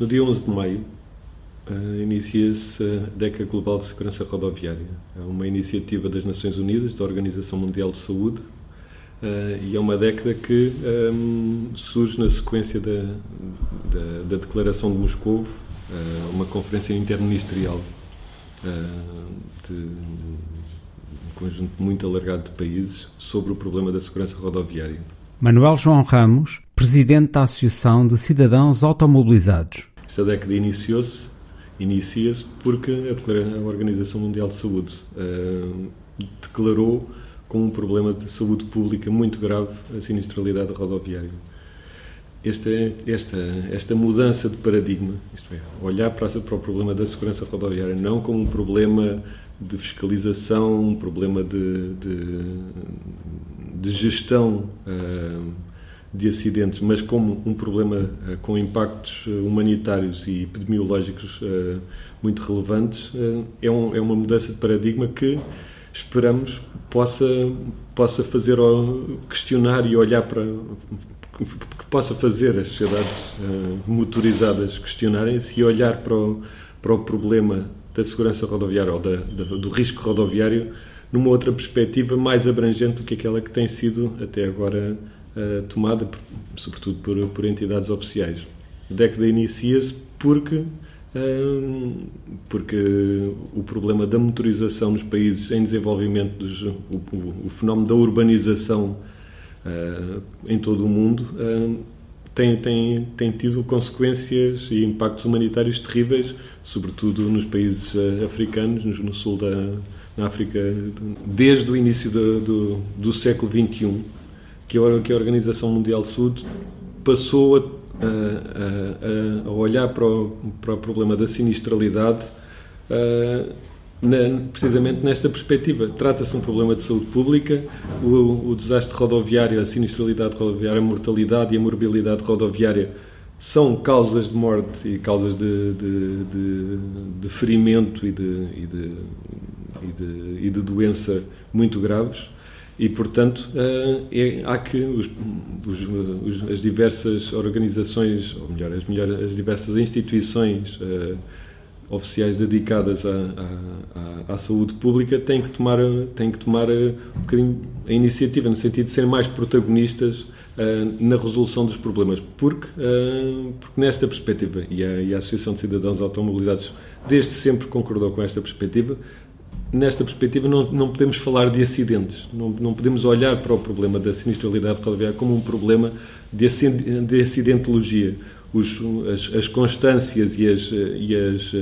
No dia 11 de maio, uh, inicia-se a Década Global de Segurança Rodoviária. É uma iniciativa das Nações Unidas, da Organização Mundial de Saúde, uh, e é uma década que um, surge na sequência da, da, da Declaração de Moscou, uh, uma conferência interministerial de um conjunto muito alargado de países sobre o problema da segurança rodoviária. Manuel João Ramos, presidente da Associação de Cidadãos Automobilizados. Esta década iniciou-se, inicia-se porque a Organização Mundial de Saúde uh, declarou como um problema de saúde pública muito grave a sinistralidade rodoviária. Esta, esta, esta mudança de paradigma, isto é, olhar para, para o problema da segurança rodoviária não como um problema de fiscalização, um problema de, de, de gestão uh, de acidentes, mas como um problema uh, com impactos eh, humanitários e epidemiológicos uh, muito relevantes, é, é, uma mudança de paradigma que esperamos possa, possa fazer questionar e olhar para que possa fazer as sociedades motorizadas questionarem-se e olhar para o, para o problema da segurança rodoviária ou da, do risco rodoviário numa outra perspectiva mais abrangente do que aquela que tem sido até agora uh, tomada, por, sobretudo por, por, entidades oficiais. A década inicia-se porque, uh, porque o problema da motorização nos países em desenvolvimento, dos, o, o, fenómeno da urbanização uh, em todo o mundo, tem, tem, tem tido consequências e impactos humanitários terríveis, sobretudo nos países uh, africanos, no, no, sul da África, desde o início do, do, do século XXI, que a, Organização Mundial de Saúde passou a, a, a olhar para o, para o, problema da sinistralidade uh, na, precisamente nesta perspectiva. Trata-se de um problema de saúde pública, o, o, desastre rodoviário, a sinistralidade rodoviária, a mortalidade e a morbilidade rodoviária são causas de morte e causas de, de, de, de ferimento e de, e, de, e de doença muito graves e, portanto, eh, é, há que os, os, os, as diversas organizações, ou melhor, as, melhor, as diversas instituições uh, oficiais dedicadas à, à, à, saúde pública têm que tomar, têm que tomar eh, um bocadinho a iniciativa, no sentido de serem mais protagonistas na resolução dos problemas. Porque, porque nesta perspectiva, e a, e a Associação de Cidadãos Automobilizados desde sempre concordou com esta perspectiva, nesta perspectiva não, não podemos falar de acidentes, não, não podemos olhar para o problema da sinistralidade rodoviária como um problema de, de acidentologia os, as, as, constâncias e as, e, as,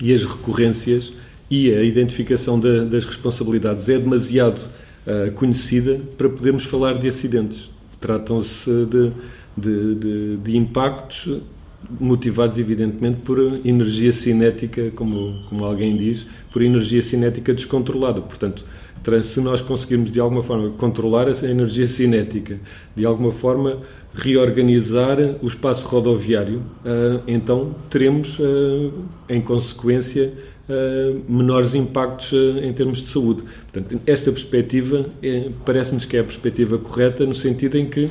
e as recorrências e a identificação da, das responsabilidades é demasiado uh, conhecida para podermos falar de acidentes. Tratam-se de, de, de, de, impactos motivados, evidentemente, por energia cinética, como, como alguém diz, por energia cinética descontrolada. Portanto, se nós conseguirmos de alguma forma controlar essa energia cinética, de alguma forma reorganizar o espaço rodoviário, ah, então teremos, ah, em consequência, menores impactos em termos de saúde. Portanto, esta perspectiva é, parece-nos que é a perspectiva correta no sentido em que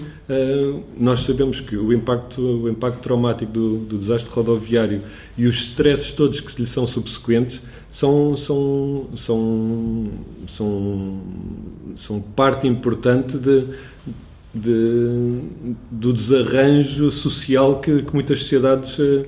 nós sabemos que o impacto, o impacto traumático do, do desastre rodoviário e os stresses todos que lhe são subsequentes são, são, são, são, são parte importante de, de, do desarranjo social que, que muitas sociedades uh, uh,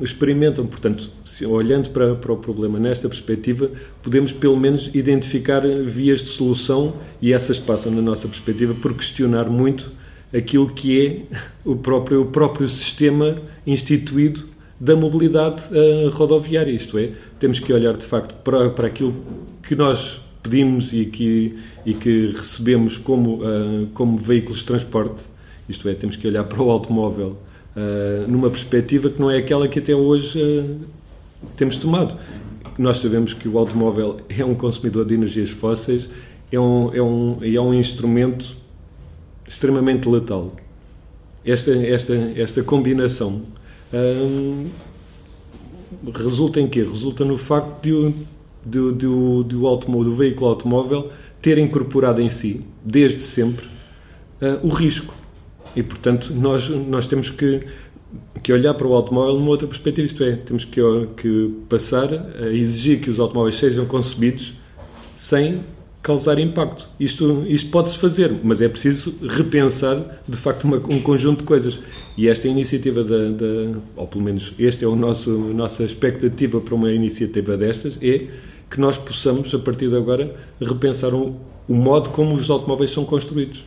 experimentam. Portanto, se, olhando para, para o problema nesta perspectiva, podemos pelo menos identificar vias de solução e essas passam, na nossa perspectiva, por questionar muito aquilo que é o próprio, o próprio sistema instituído da mobilidade uh, rodoviária. Isto é, temos que olhar de facto para, para aquilo que nós pedimos e que, e que recebemos como, uh, como veículos de transporte. Isto é, temos que olhar para o automóvel uh, numa perspectiva que não é aquela que até hoje temos tomado. Nós sabemos que o automóvel é um consumidor de energias fósseis, é um, é um, é um instrumento extremamente letal. Esta, esta, esta combinação resulta em quê? Resulta no facto de o, de, de, de o automóvel, do veículo automóvel ter incorporado em si, desde sempre, uh, o risco. E, portanto, nós, nós temos que que olhar para o automóvel numa outra perspectiva, isto é, temos que, que passar a exigir que os automóveis sejam concebidos sem causar impacto. Isto, isto pode-se fazer, mas é preciso repensar, de facto, uma, um conjunto de coisas. E esta iniciativa, da, da, ou pelo menos este é o nosso, a nossa expectativa para uma iniciativa destas, é que nós possamos, a partir de agora, repensar um, o modo como os automóveis são construídos.